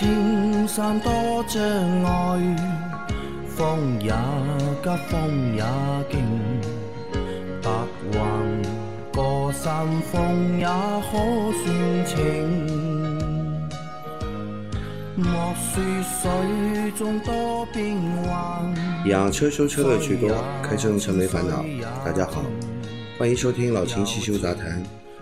莫说青山多障碍，风也急，风也劲，白云过山峰也可算情。莫说水中多变幻，养车修车乐趣多，开车用车没烦恼。大家好，欢迎收听老秦汽修杂谈，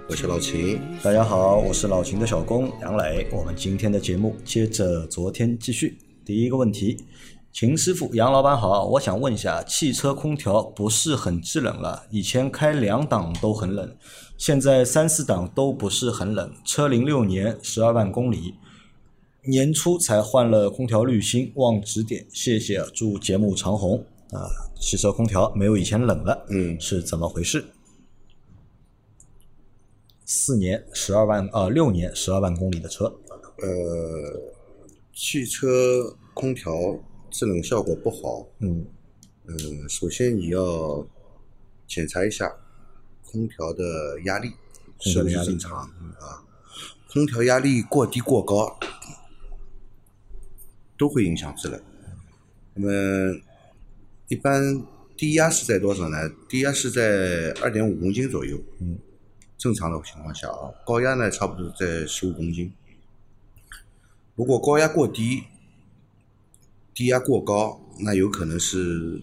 我是老秦。大家好，我是老秦的小工杨磊。我们今天的节目接着昨天继续。第一个问题，秦师傅、杨老板好，我想问一下，汽车空调不是很制冷了？以前开两档都很冷，现在三四档都不是很冷。车龄六年，十二万公里，年初才换了空调滤芯，望指点，谢谢，祝节目长红啊！汽车空调没有以前冷了，嗯是怎么回事？四年十二万呃，六年十二万公里的车，呃，汽车空调制冷效果不好，嗯嗯，首先你要检查一下空调的压力是不是正常啊？空调压力过低过高都会影响制冷。那么一般低压是在多少呢？低压是在二点五公斤左右。嗯，正常的情况下啊，高压呢差不多在十五公斤。如果高压过低，低压过高，那有可能是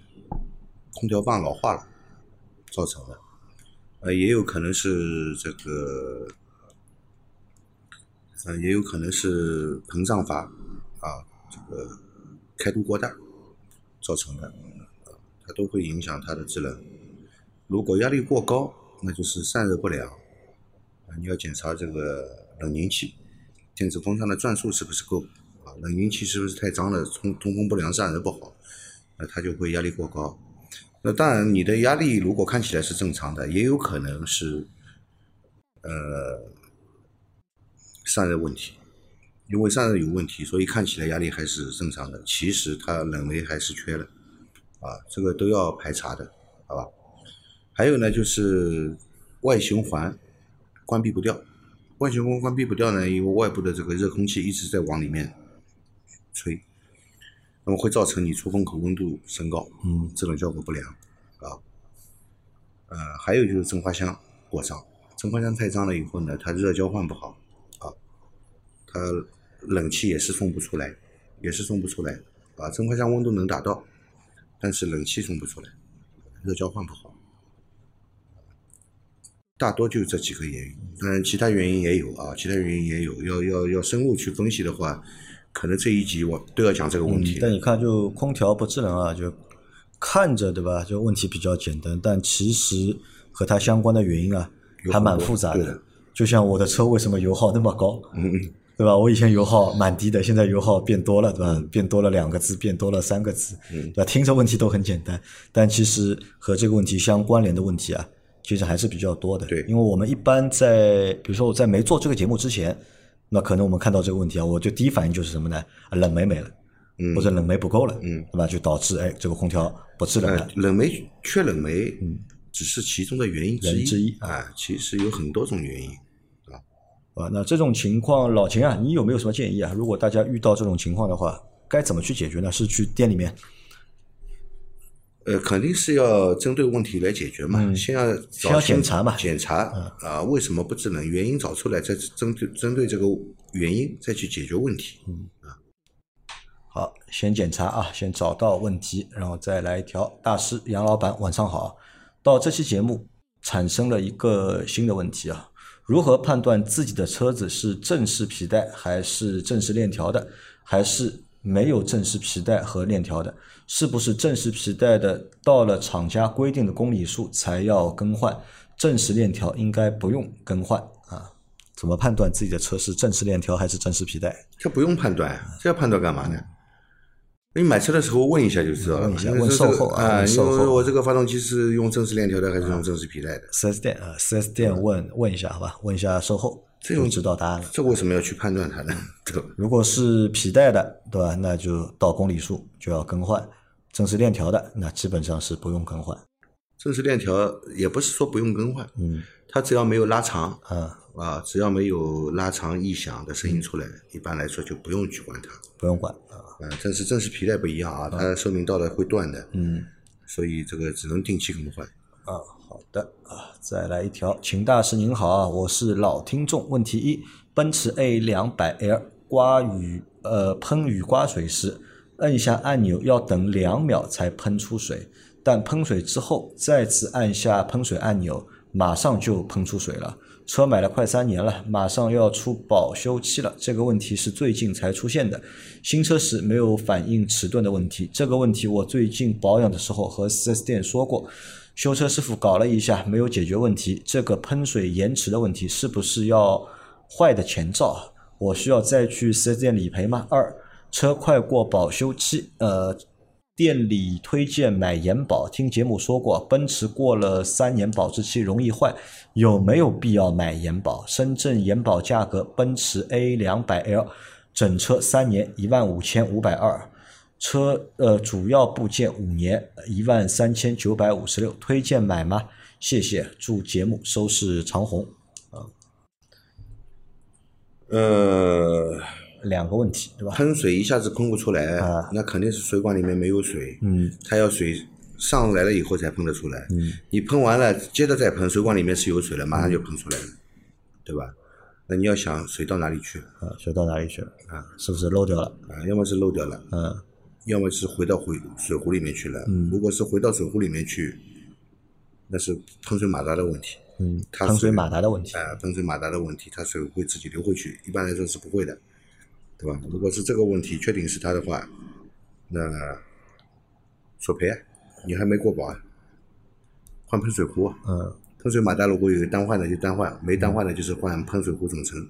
空调棒老化了造成的，呃，也有可能是这个，呃，也有可能是膨胀阀啊，这个开度过大造成的，它都会影响它的制冷。如果压力过高，那就是散热不良，你要检查这个冷凝器，电子风扇的转速是不是够啊？冷凝器是不是太脏了，通通风不良，散热不好，那它就会压力过高。那当然，你的压力如果看起来是正常的，也有可能是呃散热问题，因为散热有问题，所以看起来压力还是正常的，其实它冷媒还是缺了啊，这个都要排查的，好吧？还有呢，就是外循环关闭不掉，外循环关闭不掉呢，因为外部的这个热空气一直在往里面吹，那么会造成你出风口温度升高，嗯，制冷效果不良啊。呃，还有就是蒸发箱过脏，蒸发箱太脏了以后呢，它热交换不好啊，它冷气也是送不出来，也是送不出来啊。蒸发箱温度能达到，但是冷气送不出来，热交换不好。大多就是这几个原因，当然其他原因也有啊，其他原因也有。要要要深入去分析的话，可能这一集我都要讲这个问题。但你看，就空调不制冷啊，就看着对吧？就问题比较简单，但其实和它相关的原因啊，还蛮复杂的的。就像我的车为什么油耗那么高，嗯嗯，对吧？我以前油耗蛮低的，现在油耗变多了，对吧？变多了两个字，变多了三个字，嗯对吧？听着问题都很简单，但其实和这个问题相关联的问题啊，其实还是比较多的。对因为我们一般在，比如说我在没做这个节目之前，那可能我们看到这个问题啊，我就第一反应就是什么呢？啊冷媒没了，嗯或者冷媒不够了，嗯，对吧？就导致哎这个空调不制冷了呃，。冷媒缺冷媒，嗯，只是其中的原因之一之一啊，其实有很多种原因。啊，那这种情况，老秦啊，你有没有什么建议啊？如果大家遇到这种情况的话，该怎么去解决呢？是去店里面呃，肯定是要针对问题来解决嘛，嗯先要先要检查嘛检查啊，为什么不制冷？原因找出来，再针对针对这个原因再去解决问题。嗯啊好，先检查啊，先找到问题，然后再来调。大师杨老板，晚上好。到这期节目产生了一个新的问题啊，如何判断自己的车子是正式皮带还是正式链条的，还是没有正时皮带和链条的？是不是正时皮带的到了厂家规定的公里数才要更换，正时链条应该不用更换啊？怎么判断自己的车是正时链条还是正时皮带？这不用判断，这要判断干嘛呢？你买车的时候问一下就知道了。问一下问售后啊售后为我这个发动机是用正时链条的还是用正时皮带的？四 S 店啊，四 S 店问问一下好吧，问一下售后，这种就知道答案了。这为什么要去判断它呢？这个？如果是皮带的，对吧？那就到公里数就要更换；正式链条的，那基本上是不用更换。正式链条也不是说不用更换，嗯它只要没有拉长，啊，啊，只要没有拉长异响的声音出来，一般来说就不用去管它。不用管啊。啊，但是正时皮带不一样啊，它寿命到了会断的，嗯所以这个只能定期更换。啊，好的啊，再来一条，秦大师您好啊，我是老听众。问题一：奔驰 A 两百 L 刮雨呃喷雨刮水时，按下按钮要等两秒才喷出水，但喷水之后再次按下喷水按钮，马上就喷出水了。车买了快三年了，马上要出保修期了。这个问题是最近才出现的，新车时没有反应迟钝的问题。这个问题我最近保养的时候和 4S 店说过，修车师傅搞了一下，没有解决问题。这个喷水延迟的问题是不是要坏的前兆？我需要再去 4S 店理赔吗？二，车快过保修期，呃，店里推荐买延保，听节目说过，奔驰过了三年保质期容易坏，有没有必要买延保？深圳延保价格，奔驰 A 两百 L，整车三年一万五千五百二，车呃主要部件五年一万三千九百五十六，推荐买吗？谢谢，祝节目收视长虹。啊。呃，两个问题对吧？喷水一下子喷不出来，啊那肯定是水管里面没有水，嗯它要水上来了以后才喷得出来。嗯你喷完了，接着再喷，水管里面是有水了，马上就喷出来了，对吧？那你要想水到哪里去啊，水到哪里去了？啊？是不是漏掉了？啊，要么是漏掉了，嗯要么是回到回水壶里面去了。嗯如果是回到水壶里面去，那是喷水马达的问题。嗯，它喷水水马达的问题。啊，喷水马达的问题，它水会自己流回去，一般来说是不会的，对吧？如果是这个问题确定是它的话，那索赔啊，你还没过保啊，换喷水壶啊，嗯，喷水马达如果有单换的就单换，没单换的就是换喷水壶总成，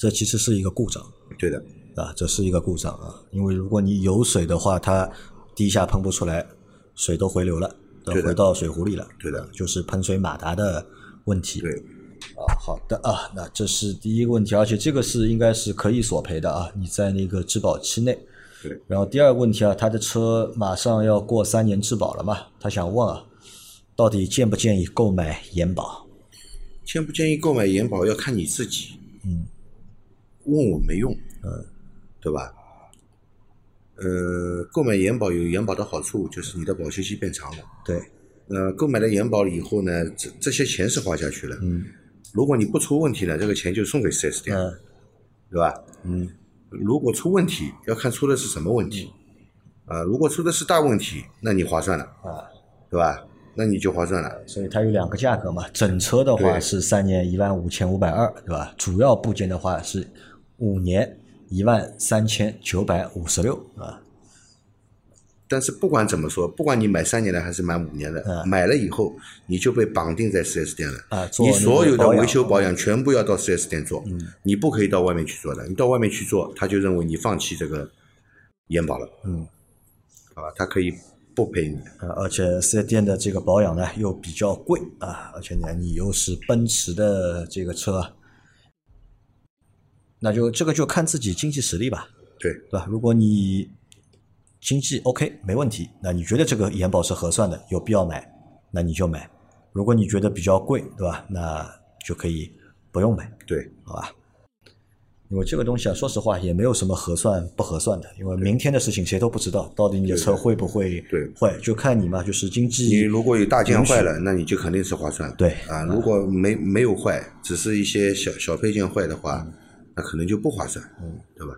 这其实是一个故障对的，啊，这是一个故障啊，因为如果你有水的话，它第一下喷不出来，水都回流了，都回到水壶里了，对的，就是喷水马达的问题。对，啊，好的啊，那这是第一个问题，而且这个是应该是可以索赔的啊，你在那个质保期内。对。然后第二个问题啊，他的车马上要过三年质保了嘛，他想问啊，到底建不建议购买延保？建不建议购买延保要看你自己，嗯，问我没用，嗯，对吧？呃，购买延保有延保的好处，就是你的保修期变长了。对，呃，购买了延保了以后呢，这这些钱是花下去了。嗯如果你不出问题呢，这个钱就送给 4S 店，嗯对吧？嗯如果出问题，要看出的是什么问题。啊、如果出的是大问题，那你划算了，啊，对吧？那你就划算了。所以它有两个价格嘛，整车的话是三年一万五千五百二，对吧？主要部件的话是五年一万三千九百五十六，啊，但是不管怎么说，不管你买三年的还是买五年的，嗯买了以后你就被绑定在 4S 店了。啊你所有的维修保养全部要到 4S 店做，你不可以到外面去做的。你到外面去做，他就认为你放弃这个延保了，嗯。好吧？他可以不赔你。啊，而且 4S 店的这个保养呢又比较贵啊，而且呢你又是奔驰的这个车啊，那就这个就看自己经济实力吧，对，对吧？如果你经济 OK 没问题，那你觉得这个延保是合算的，有必要买，那你就买；如果你觉得比较贵，对吧？那就可以不用买，对，好吧？因为这个东西啊，说实话也没有什么合算不合算的，因为明天的事情谁都不知道，到底你的车会不会对坏，就看你嘛，就是经济。你如果有大件坏了，那你就肯定是划算。对啊，如果没没有坏，只是一些小小配件坏的话，那可能就不划算，嗯，对吧？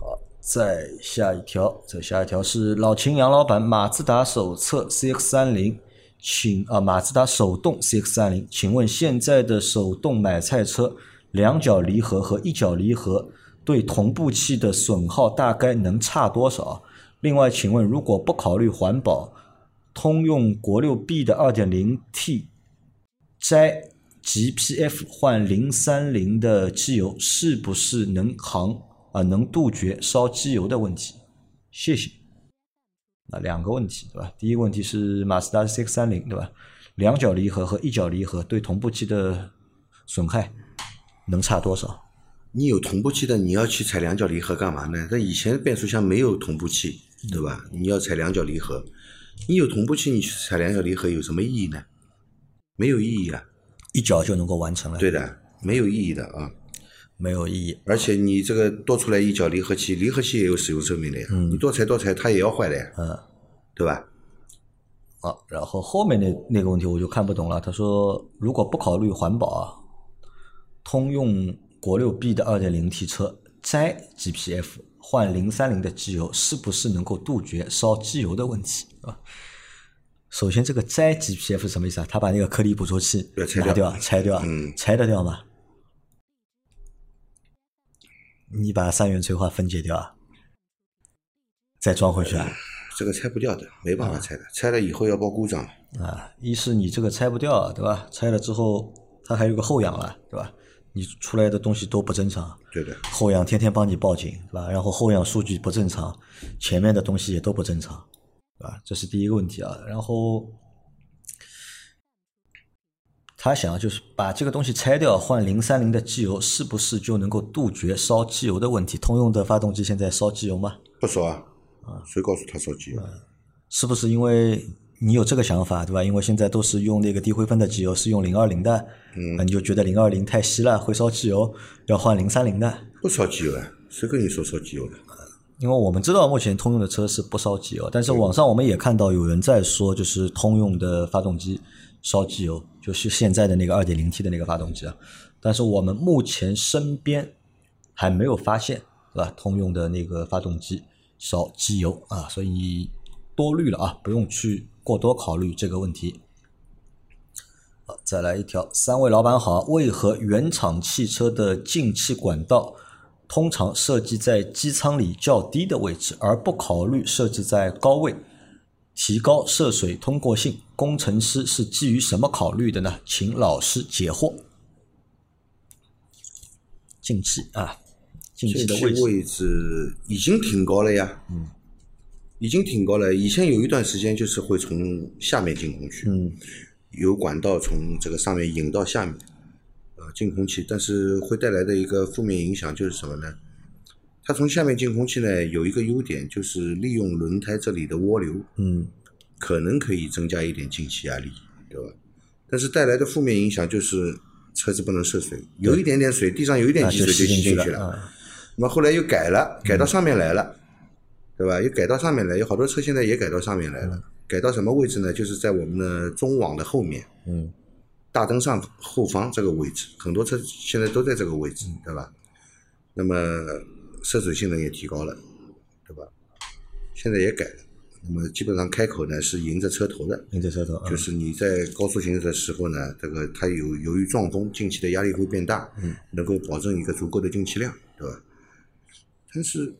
好再下一条，再下一条是老秦杨老板马自达手册 CX 三零，请啊马自达手动 CX 三零，请问现在的手动买菜车两脚离合和一脚离合对同步器的损耗大概能差多少？另外，请问如果不考虑环保，通用国六 B 的二点零 T 摘 GPF 换零三零的机油，是不是能扛啊、能杜绝烧机油的问题？谢谢。那两个问题对吧？第一个问题是马自达 CX 三零对吧？两脚离合和一脚离合对同步器的损害能差多少？你有同步器的，你要去踩两脚离合干嘛呢？那以前变速箱没有同步器，对吧？你要踩两脚离合，你有同步器，你去踩两脚离合有什么意义呢？没有意义啊。一脚就能够完成了。对的，没有意义的啊。没有意义。而且你这个多出来一脚离合器，离合器也有使用寿命的呀，你多踩多踩它也要坏的呀，嗯，对吧？啊，然后后面那那个问题我就看不懂了。他说，如果不考虑环保啊，通用国六 B 的二点零 T 车摘 GPF 换零三零的机油，是不是能够杜绝烧机油的问题啊？首先，这个摘 GPF 是什么意思啊？他把那个颗粒捕捉器要拆拿掉掉，拆掉，嗯拆得掉吗？你把三元催化分解掉啊，再装回去啊？这个拆不掉的，没嗯办法拆的，拆了以后要报故障。啊，一是你这个拆不掉，对吧？拆了之后，它还有个后仰了，对吧？你出来的东西都不正常，对的，后仰天天帮你报警，对吧？然后后仰数据不正常，前面的东西也都不正常，对吧？这是第一个问题啊。然后他想就是把这个东西拆掉，换零三零的机油，是不是就能够杜绝烧机油的问题？通用的发动机现在烧机油吗？不烧啊，谁告诉他烧机油？是不是因为你有这个想法，对吧？因为现在都是用那个低灰分的机油，是用零二零的，嗯，你就觉得零二零太稀了，会烧机油，要换零三零的。不烧机油啊，谁跟你说烧机油的？因为我们知道目前通用的车是不烧机油，但是网上我们也看到有人在说，就是通用的发动机烧机油，就是现在的那个二点零 T 的那个发动机啊。但是我们目前身边还没有发现，是吧？通用的那个发动机烧机油啊，所以你多虑了啊，不用去过多考虑这个问题。好，再来一条，三位老板好，为何原厂汽车的进气管道通常设计在机舱里较低的位置，而不考虑设置在高位，提高涉水通过性？工程师是基于什么考虑的呢？请老师解惑。进气啊，进气的位置，已经挺高了呀，嗯，已经挺高了。以前有一段时间就是会从下面进空气，嗯，有管道从这个上面引到下面，啊，进空气，但是会带来的一个负面影响就是什么呢？它从下面进空气呢，有一个优点就是利用轮胎这里的涡流，嗯可能可以增加一点进气压力，对吧？但是带来的负面影响就是车子不能涉水，有一点点水，地上有一点啊积水就吸进去了啊，那么后来又改了，改到上面来了，对吧？又改到上面来，有好多车现在也改到上面来了。改到什么位置呢？就是在我们的中网的后面，嗯大灯上后方这个位置，很多车现在都在这个位置，对吧？那么涉水性能也提高了，对吧？现在也改了，那么基本上开口呢是迎着车头的，迎着车头，啊就是你在高速行驶的时候呢，这个它有由于撞风，进气的压力会变大，嗯，能够保证一个足够的进气量，对吧？但是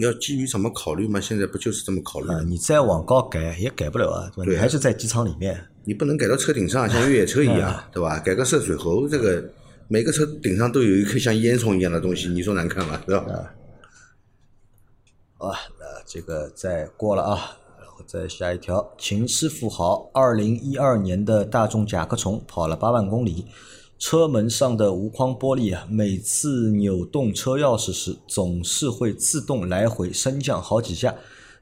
要基于什么考虑嘛？现在不就是这么考虑啊，你再往高改也改不了啊，对吧？对你还是在机舱里面，你不能改到车顶上，像越野车一样，对吧？改个涉水喉，这个每个车顶上都有一颗像烟囱一样的东西，你说难看吗？对吧？啊，那这个再过了啊，然后再下一条，秦师傅好，二零一二年的大众甲壳虫跑了八万公里，车门上的无框玻璃啊，每次扭动车钥匙时，总是会自动来回升降好几下，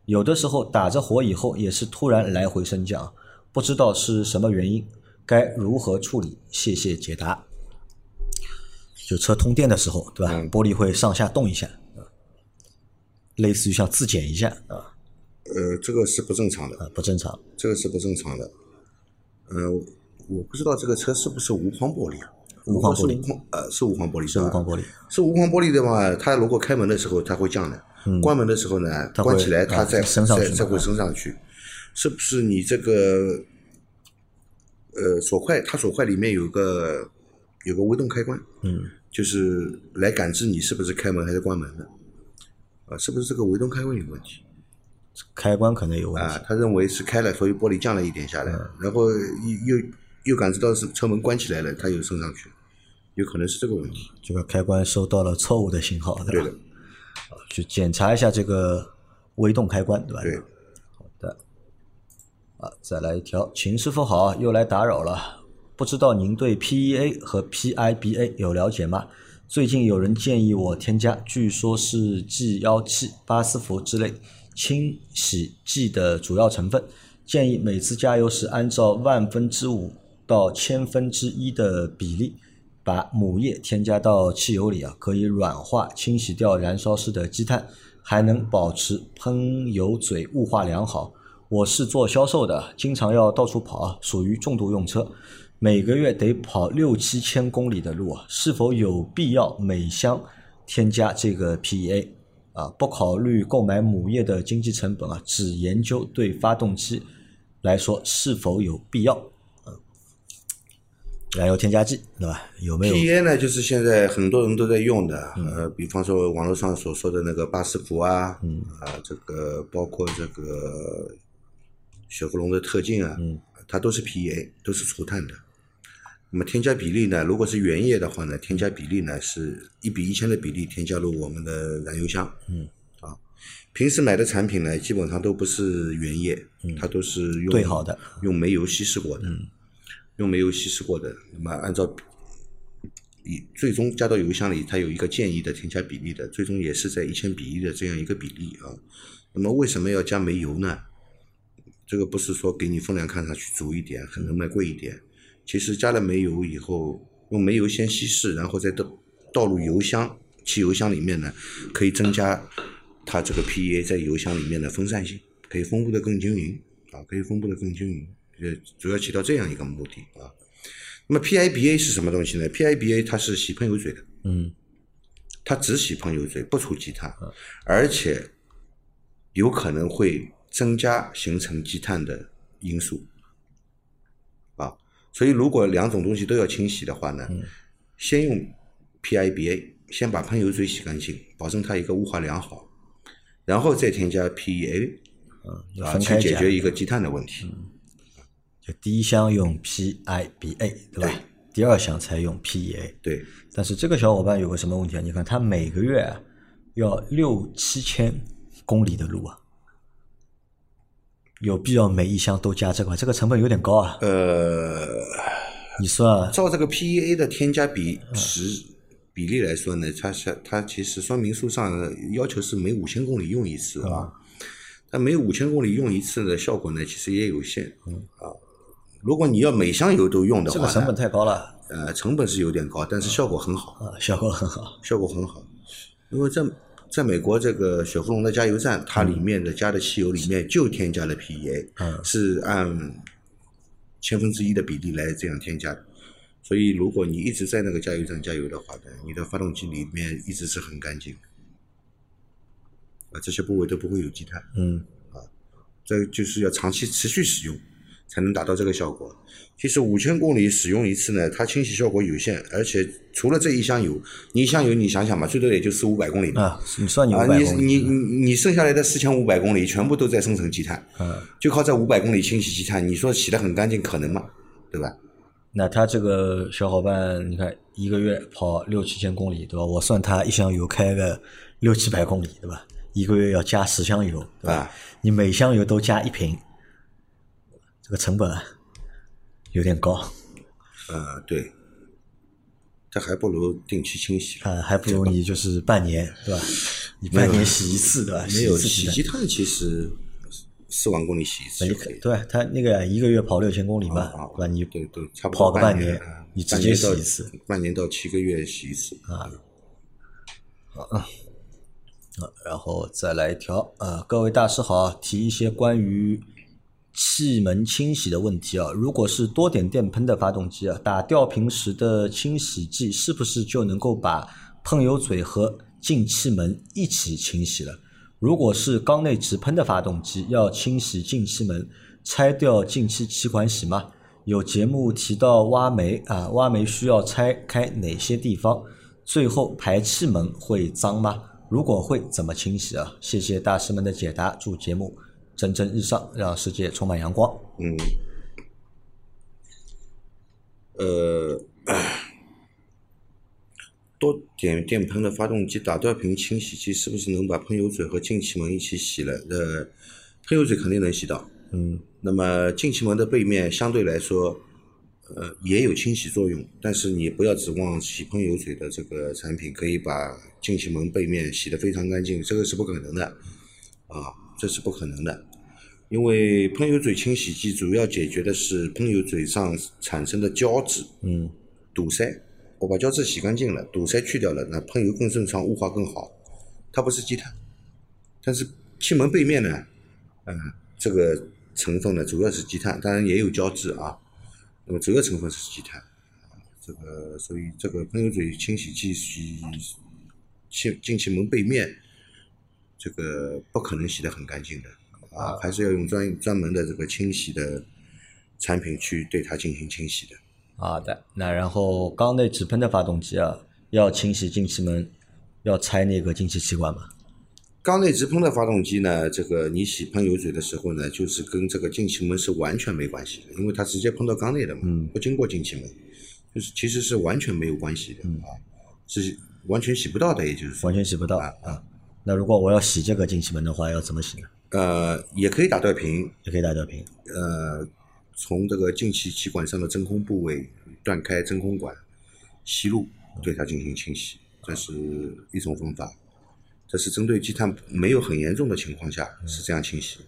有的时候打着火以后也是突然来回升降，不知道是什么原因，该如何处理？谢谢解答。就车通电的时候，对吧？嗯玻璃会上下动一下，啊类似于像自检一下啊，呃，这个是不正常的，啊不正常。这个是不正常的。呃，我不知道这个车是不是无框玻璃啊？无框是无框呃是无框玻璃，是无框玻璃，是无框玻璃的话，它如果开门的时候它会降的，关门的时候呢，它关起来啊它再升上去再再会升上去。是不是你这个呃锁块，它锁块里面有个有个微动开关，嗯，就是来感知你是不是开门还是关门的，啊，是不是这个微动开关有问题？开关可能有问题。啊，他认为是开了，所以玻璃降了一点下来，嗯然后又又又又感知到是车门关起来了，它又升上去，有可能是这个问题。这个开关收到了错误的信号，对吧？对的，去检查一下这个微动开关，对吧？对。好的。啊，再来一条，秦师傅好，又来打扰了。不知道您对 PEA 和 PIBA 有了解吗？最近有人建议我添加，据说是 G 幺七、巴斯福之类清洗剂的主要成分，建议每次加油时按照万分之五到千分之一的比例，把母液添加到汽油里啊，可以软化、清洗掉燃烧室的积碳，还能保持喷油嘴雾化良好。我是做销售的，经常要到处跑啊，属于重度用车，每个月得跑六七千公里的路啊，是否有必要每箱添加这个 PEA？啊，不考虑购买母液的经济成本啊，只研究对发动机来说是否有必要。嗯，燃油添加剂对吧？有没有？PEA 呢，就是现在很多人都在用的，呃，比方说网络上所说的那个巴斯福啊，嗯，啊，这个包括这个雪佛龙的特进啊，嗯，它都是 PEA，都是除碳的。那么添加比例呢，如果是原液的话呢，添加比例呢是一比一千的比例添加入我们的燃油箱，嗯，啊，平时买的产品呢，基本上都不是原液，嗯。它都是用兑好的，用煤油稀释过的，用煤油稀释过的。那么按照以最终加到油箱里，它有一个建议的添加比例的，最终也是在一千比一的这样一个比例啊。那么为什么要加煤油呢？这个不是说给你分量看上去足一点，可能卖贵一点。其实加了煤油以后，用煤油先稀释，然后再倒倒入油箱、汽油箱里面呢，可以增加它这个 PEA 在油箱里面的分散性，可以分布的更均匀啊，可以分布的更均匀，呃，主要起到这样一个目的啊。那么 PIBA 是什么东西呢？PIBA 它是洗喷油嘴的，嗯，它只洗喷油嘴，不除积碳，而且有可能会增加形成积碳的因素啊。所以如果两种东西都要清洗的话呢，先用 PIBA，先把喷油嘴洗干净，保证它一个雾化良好，然后再添加 PEA 要啊，去解决一个积碳的问题。就第一箱用 PIBA 对吧？第二箱才用 PEA。对，但是这个小伙伴有个什么问题啊？你看他每个月啊要六七千公里的路啊，有必要每一箱都加这个？这个成本有点高啊。呃，你算照这个 PEA 的添加比值比例来说呢，它是它其实说明书上要求是每五千公里用一次啊，但每五千公里用一次的效果呢，其实也有限，嗯啊，如果你要每箱油都用的话，这个成本太高了。呃，成本是有点高，但是效果很好，啊，效果很好。效果很好，因为在在美国这个雪佛龙的加油站，它里面的加的汽油里面就添加了 PEA，、嗯。是按千分之一的比例来这样添加。的。所以，如果你一直在那个加油站加油的话呢，你的发动机里面一直是很干净，啊，这些部位都不会有积碳。嗯。啊这就是要长期持续使用，才能达到这个效果。其实五千公里使用一次呢，它清洗效果有限，而且除了这一箱油，你一箱油你想想嘛，最多也就四五百公里嘛。啊，你算你五啊，百公里，你你你你剩下来的四千五百公里全部都在生成积碳，嗯，就靠这五百公里清洗积碳，你说洗得很干净可能吗？对吧？那他这个小伙伴，你看一个月跑六七千公里，对吧？我算他一箱油开个六七百公里，对吧？一个月要加十箱油，对吧？啊你每箱油都加一瓶，这个成本啊有点高，呃，对，这还不如定期清洗。啊，还不如你就是半年，对吧？你半年洗一次，对吧？没有洗一次洗积碳，其实四万公里洗一次就可以。对吧？他那个一个月跑六千公里嘛，啊对吧？你对对，差不多跑个半年啊，你直接洗一次，半年到七个月洗一次啊。啊，然后再来一条啊，各位大师好，提一些关于气门清洗的问题啊。如果是多点电喷的发动机啊，打吊瓶时的清洗剂是不是就能够把喷油嘴和进气门一起清洗了？如果是缸内直喷的发动机，要清洗进气门，拆掉进气气管洗吗？有节目提到挖煤啊，挖煤需要拆开哪些地方？最后排气门会脏吗？如果会，怎么清洗啊？谢谢大师们的解答，祝节目蒸蒸日上，让世界充满阳光。嗯，呃，多点电喷的发动机打吊瓶清洗剂是不是能把喷油嘴和进气门一起洗了？呃，喷油嘴肯定能洗到，嗯那么进气门的背面相对来说，呃，也有清洗作用，但是你不要指望洗喷油嘴的这个产品可以把进气门背面洗得非常干净，这个是不可能的，啊，这是不可能的。因为喷油嘴清洗剂主要解决的是喷油嘴上产生的胶质嗯堵塞。我把胶质洗干净了，堵塞去掉了，那喷油更顺畅，雾化更好。它不是积碳，但是气门背面呢，嗯，这个成分呢主要是积碳，当然也有胶质啊。那么主要成分是积碳，这个所以这个喷油嘴清洗剂洗气进气门背面，这个不可能洗得很干净的啊，还是要用专专门的这个清洗的产品去对它进行清洗的。好的，那然后缸内直喷的发动机啊，要清洗进气门，要拆那个进气气管吗？缸内直喷的发动机呢，这个你洗喷油嘴的时候呢，就是跟这个进气门是完全没关系的，因为它直接喷到缸内的嘛，不经过进气门，就是其实是完全没有关系的、啊，是完全洗不到的，也就是说完全洗不到啊啊。那如果我要洗这个进气门的话，要怎么洗呢？呃，也可以打吊瓶，也可以打吊瓶。呃，从这个进气气管上的真空部位断开真空管，吸入对它进行清洗，这是一种方法。这是针对积碳没有很严重的情况下是这样清洗。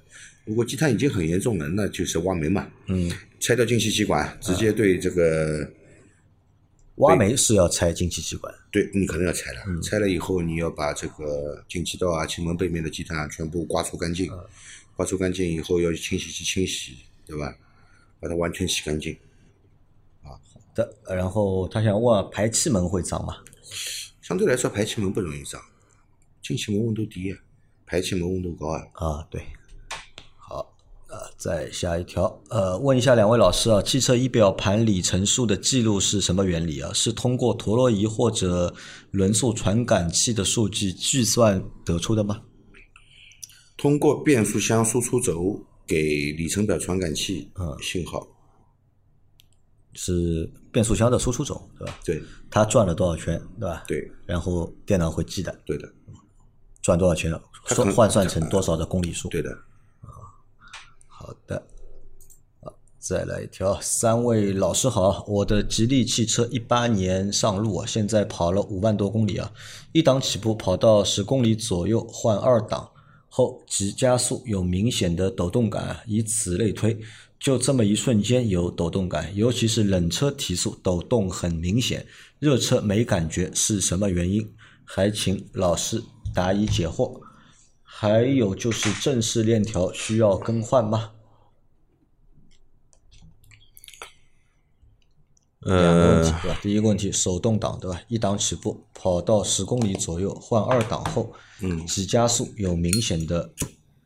如果积碳已经很严重了，那就是挖煤嘛，嗯，拆掉进气气管，直接对这个挖煤是要拆进气气管。对你可能要拆了，拆了以后你要把这个进气道啊、气门背面的积碳啊全部刮除干净，刮除干净以后要清洗机清洗，对吧？把它完全洗干净。啊，好的，然后他想问排气门会脏吗？相对来说，排气门不容易脏，进气门温度低啊，排气门温度高啊。啊，对。再下一条，呃，问一下两位老师啊，汽车仪表盘里程数的记录是什么原理啊？是通过陀螺仪或者轮速传感器的数据计算得出的吗？通过变速箱输出轴给里程表传感器嗯信号，是变速箱的输出轴，对吧？对它转了多少圈，对吧？。对然后电脑会记的，对的转多少圈，算换算成多少的公里数。对的。好的，好，再来一条。三位老师好，我的吉利汽车一八年上路啊，现在跑了五万多公里啊，一档起步跑到十公里左右换二档后急加速有明显的抖动感，以此类推，就这么一瞬间有抖动感，尤其是冷车提速抖动很明显，热车没感觉是什么原因？还请老师答疑解惑。还有就是正式链条需要更换吗？两个问题对吧？第一个问题，手动挡对吧？一档起步跑到十公里左右，换二档后，嗯急加速有明显的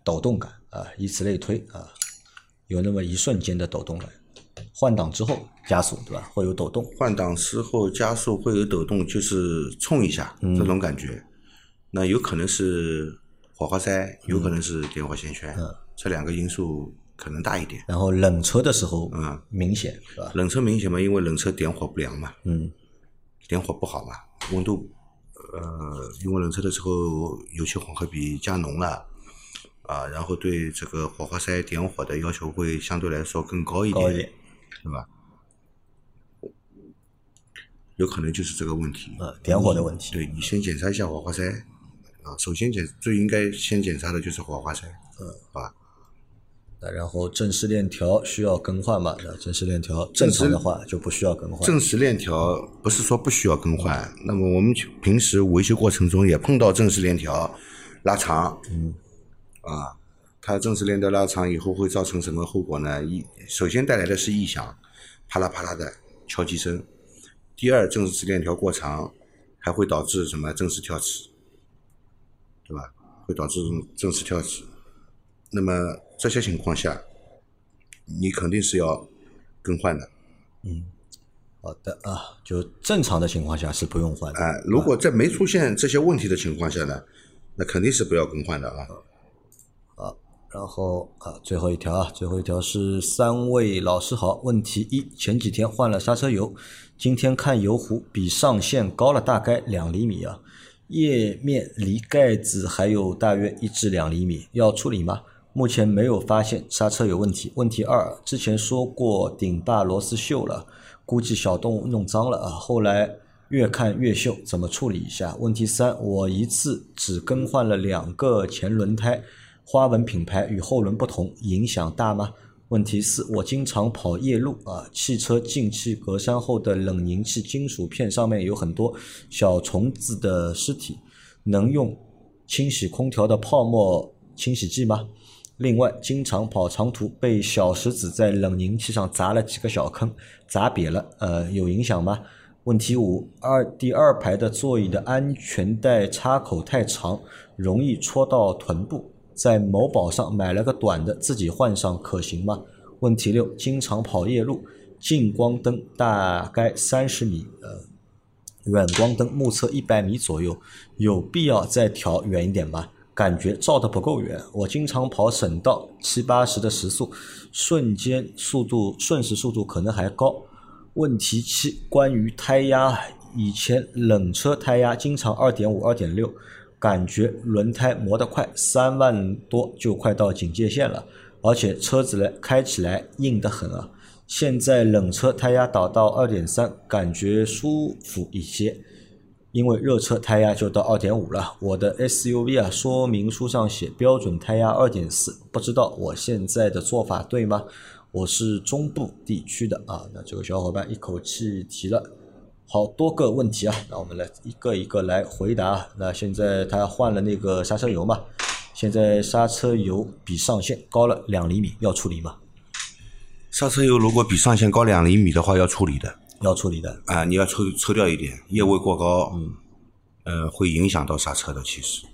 抖动感啊，以此类推啊，有那么一瞬间的抖动感。换挡之后加速对吧？会有抖动。换挡之后加速会有抖动，就是冲一下、这种感觉。那有可能是火花塞，有可能是点火线圈，这两个因素可能大一点。然后冷车的时候，嗯，明显是吧？冷车明显嘛，因为冷车点火不良嘛，嗯，点火不好嘛，温度，呃，因为冷车的时候油气混合比加浓了，啊，然后对这个火花塞点火的要求会相对来说更高一点，高一点。对吧？有可能就是这个问题，呃，点火的问题。对你先检查一下火花塞，啊，首先检最应该先检查的就是火花塞，嗯，好吧？那然后正式链条需要更换嘛？那正式链条正常的话就不需要更换。正时链条不是说不需要更换，那么我们平时维修过程中也碰到正时链条拉长，嗯，啊，它正时链条拉长以后会造成什么后果呢？一首先带来的是异响，啪啦啪啦的敲击声。第二，正时链条过长，还会导致什么正时跳齿，对吧？会导致正时跳齿。那么这些情况下，你肯定是要更换的。嗯好的啊，就正常的情况下是不用换的。哎，如果在没出现这些问题的情况下呢，那肯定是不要更换的啊。然后啊，最后一条啊，最后一条是三位老师好。问题一：前几天换了刹车油，今天看油壶比上限高了大概两厘米啊，液面离盖子还有大约一至两厘米，要处理吗？目前没有发现刹车有问题。问题二：之前说过顶把螺丝锈了，估计小动物弄脏了啊，后来越看越锈，怎么处理一下？问题三：我一次只更换了两个前轮胎。花纹品牌与后轮不同，影响大吗？问题四，我经常跑夜路啊，汽车进气格栅后的冷凝器金属片上面有很多小虫子的尸体，能用清洗空调的泡沫清洗剂吗？另外，经常跑长途，被小石子在冷凝器上砸了几个小坑，砸瘪了，呃，有影响吗？问题五，二第二排的座椅的安全带插口太长，容易戳到臀部。在某宝上买了个短的，自己换上可行吗？问题六，经常跑夜路，近光灯大概三十米，呃，远光灯目测一百米左右，有必要再调远一点吗？感觉照的不够远。我经常跑省道，七八十的时速，瞬间速度瞬时速度可能还高。问题七，关于胎压，以前冷车胎压经常二点五、二点六。感觉轮胎磨得快，三万多就快到警戒线了，而且车子呢开起来硬得很啊。现在冷车胎压打到二点三，感觉舒服一些，因为热车胎压就到二点五了。我的 SUV 啊，说明书上写标准胎压二点四，不知道我现在的做法对吗？我是中部地区的啊，那这个小伙伴一口气提了。好多个问题啊，那我们来一个一个来回答。那现在他换了那个刹车油嘛？现在刹车油比上限高了两厘米，要处理吗？刹车油如果比上限高两厘米的话，要处理的。要处理的啊，你要抽抽掉一点，液位过高，嗯，呃，会影响到刹车的，其实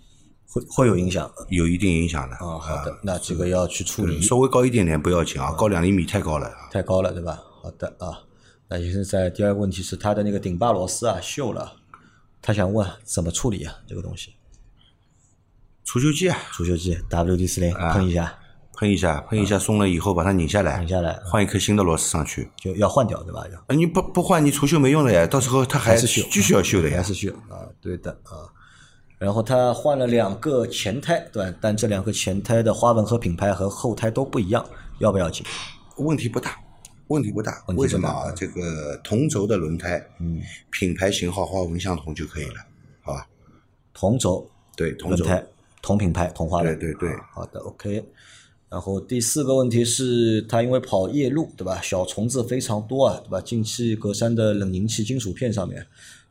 会会有影响，有一定影响的。啊，好的，那这个要去处理。稍微高一点点不要紧啊，高两厘米太高了。太高了，对吧？好的啊。那现在第二个问题是它的那个顶把螺丝啊锈了，他想问怎么处理啊这个东西？除锈剂啊，除锈剂，WD 四零喷一下，喷一下，喷一下松了以后把它拧下来，拧下来，换一颗新的螺丝上去，就要换掉对吧？要，啊你不不换你除锈没用的呀，到时候它还是锈，继续要锈的呀，还是锈啊，对的啊。然后他换了两个前胎，对吧？但这两个前胎的花纹和品牌和后胎都不一样，要不要紧？问题不大。问题不大，为什么啊？这个同轴的轮胎，嗯，品牌型号花纹相同就可以了，好吧？同轴对，同轴同品牌同花纹，对对对，好的，OK。然后第四个问题是，它因为跑夜路，对吧？小虫子非常多啊，对吧？进气格栅的冷凝器金属片上面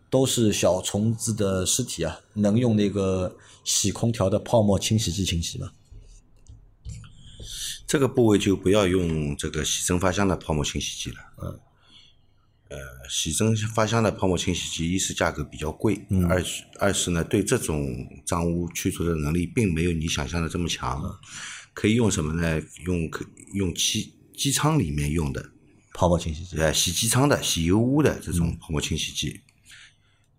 都是小虫子的尸体啊，能用那个洗空调的泡沫清洗剂清洗吗？这个部位就不要用这个洗蒸发箱的泡沫清洗剂了。嗯。呃，洗蒸发箱的泡沫清洗剂，一是价格比较贵，二是二是呢，对这种脏污去除的能力并没有你想象的这么强。可以用什么呢？用可用机机舱里面用的泡沫清洗剂。呃，洗机舱的、洗油污的这种泡沫清洗剂。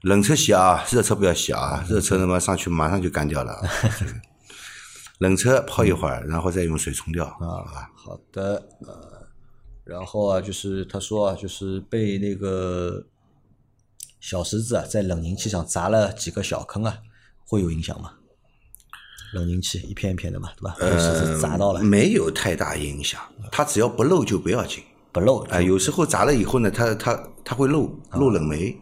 冷车洗啊，热车不要洗啊，热车他妈上去马上就干掉了。冷车泡一会儿，然后再用水冲掉啊。好的，呃，然后啊，就是他说啊，就是被那个小石子啊，在冷凝器上砸了几个小坑啊，会有影响吗？冷凝器一片一片的嘛，对吧？呃，砸到了，没有太大影响，它只要不漏就不要紧，不漏啊。有时候砸了以后呢，它它它会漏漏冷媒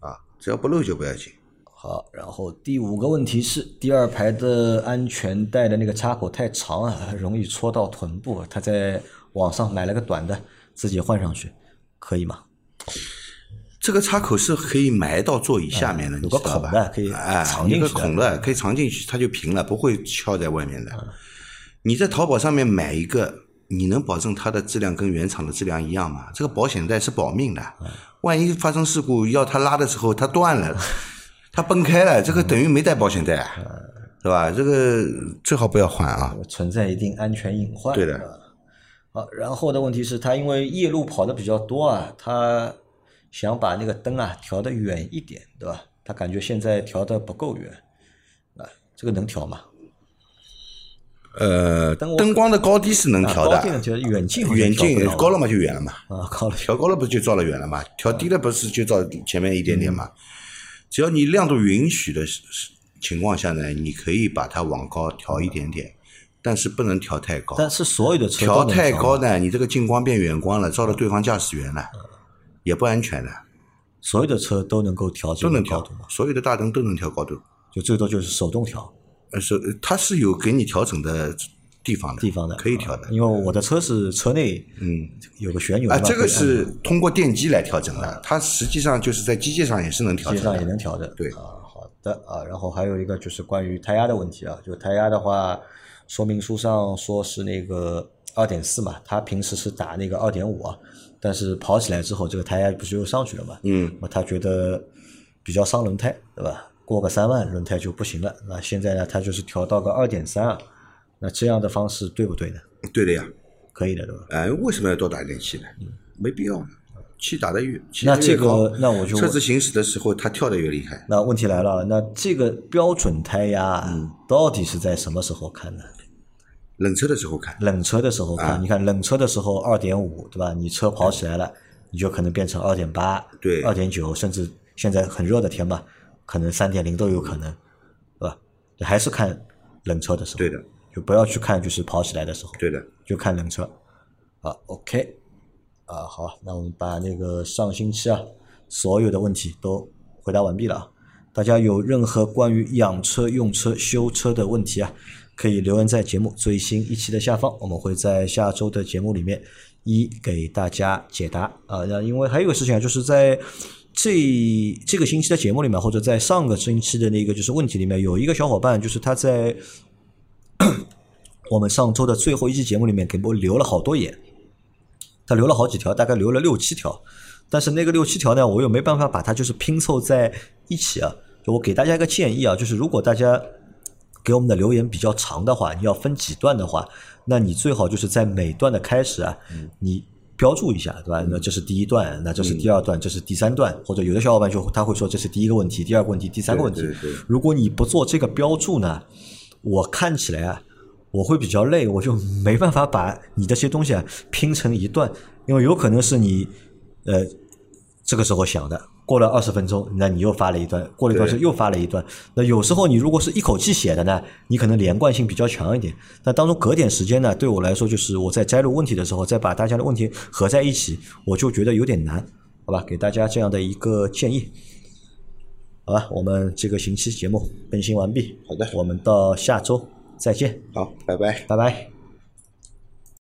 啊，只要不漏就不要紧。好，然后第五个问题是，第二排的安全带的那个插口太长啊，容易戳到臀部。他在网上买了个短的，自己换上去，可以吗？这个插口是可以埋到座椅下面的，有个孔的，可以藏进去。一个孔的可以藏进去，它就平了，不会翘在外面的。你在淘宝上面买一个，你能保证它的质量跟原厂的质量一样吗？这个保险带是保命的，万一发生事故要它拉的时候它断了。它崩开了，这个等于没带保险带，是吧？这个最好不要换啊，存在一定安全隐患。对的。好，然后的问题是，它因为夜路跑的比较多啊，他想把那个灯啊调的远一点，对吧？他感觉现在调的不够远，啊，这个能调吗？呃，灯光的高低是能调的，远近远近高了嘛就远了嘛，啊，高了调高了不就照了远了嘛？调低了不是就照前面一点点嘛？只要你亮度允许的情况下呢，你可以把它往高调一点点，但是不能调太高。但是所有的车调太高呢，你这个近光变远光了，照到对方驾驶员了，也不安全的。所有的车都能够调都能调，所有的大灯都能调高度，就最多就是手动调。呃，是它是有给你调整的地方的，地方的可以调的啊。因为我的车是车内嗯，有个旋钮啊，这个是通过电机来调整的，它实际上就是在机械上也是能调机上也。能调的。对啊，好的啊，然后还有一个就是关于胎压的问题啊，就胎压的话，说明书上说是那个二点四嘛，它平时是打那个二点五啊，但是跑起来之后，这个胎压不是又上去了嘛？嗯，那他觉得比较伤轮胎，对吧？过个三万轮胎就不行了。那现在呢，他就是调到个二点三啊，那这样的方式对不对呢？对的呀。可以的，对吧？哎，为什么要多打一点气呢？没必要，气打得越气那这个那我就车子行驶的时候，它跳得越厉害。那问题来了，那这个标准胎压嗯到底是在什么时候看呢？冷车的时候看，冷车的时候啊看，你看冷车的时候二点五，对吧？你车跑起来了，你就可能变成二点八，对二点九，甚至现在很热的天嘛，可能三点零都有可能，对吧？你还是看冷车的时候，对的，就不要去看就是跑起来的时候，对的。就看冷车。啊，OK，啊，好，那我们把那个上星期啊所有的问题都回答完毕了啊。大家有任何关于养车、用车、修车的问题啊，可以留言在节目最新一期的下方，我们会在下周的节目里面一给大家解答啊。那因为还有个事情啊，就是在这这个星期的节目里面，或者在上个星期的那个就是问题里面，有一个小伙伴就是他在我们上周的最后一期节目里面给我留了好多言，他留了好几条，大概留了六七条，但是那个六七条呢，我又没办法把它就是拼凑在一起啊。我给大家一个建议啊，就是如果大家给我们的留言比较长的话，你要分几段的话，那你最好就是在每段的开始啊，你标注一下，对吧？那这是第一段，那这是第二段，这是第三段，或者有的小伙伴就他会说这是第一个问题，第二个问题，第三个问题。如果你不做这个标注呢，我看起来啊，我会比较累，我就没办法把你这些东西啊拼成一段，因为有可能是你呃这个时候想的，过了二十分钟，那你又发了一段，过了一段时间又发了一段。那有时候你如果是一口气写的呢，你可能连贯性比较强一点。那当中隔点时间呢，对我来说就是我在摘录问题的时候，再把大家的问题合在一起，我就觉得有点难，好吧？给大家这样的一个建议。好吧，我们这个星期节目更新完毕。好的我们到下周再见，好，拜拜。拜拜。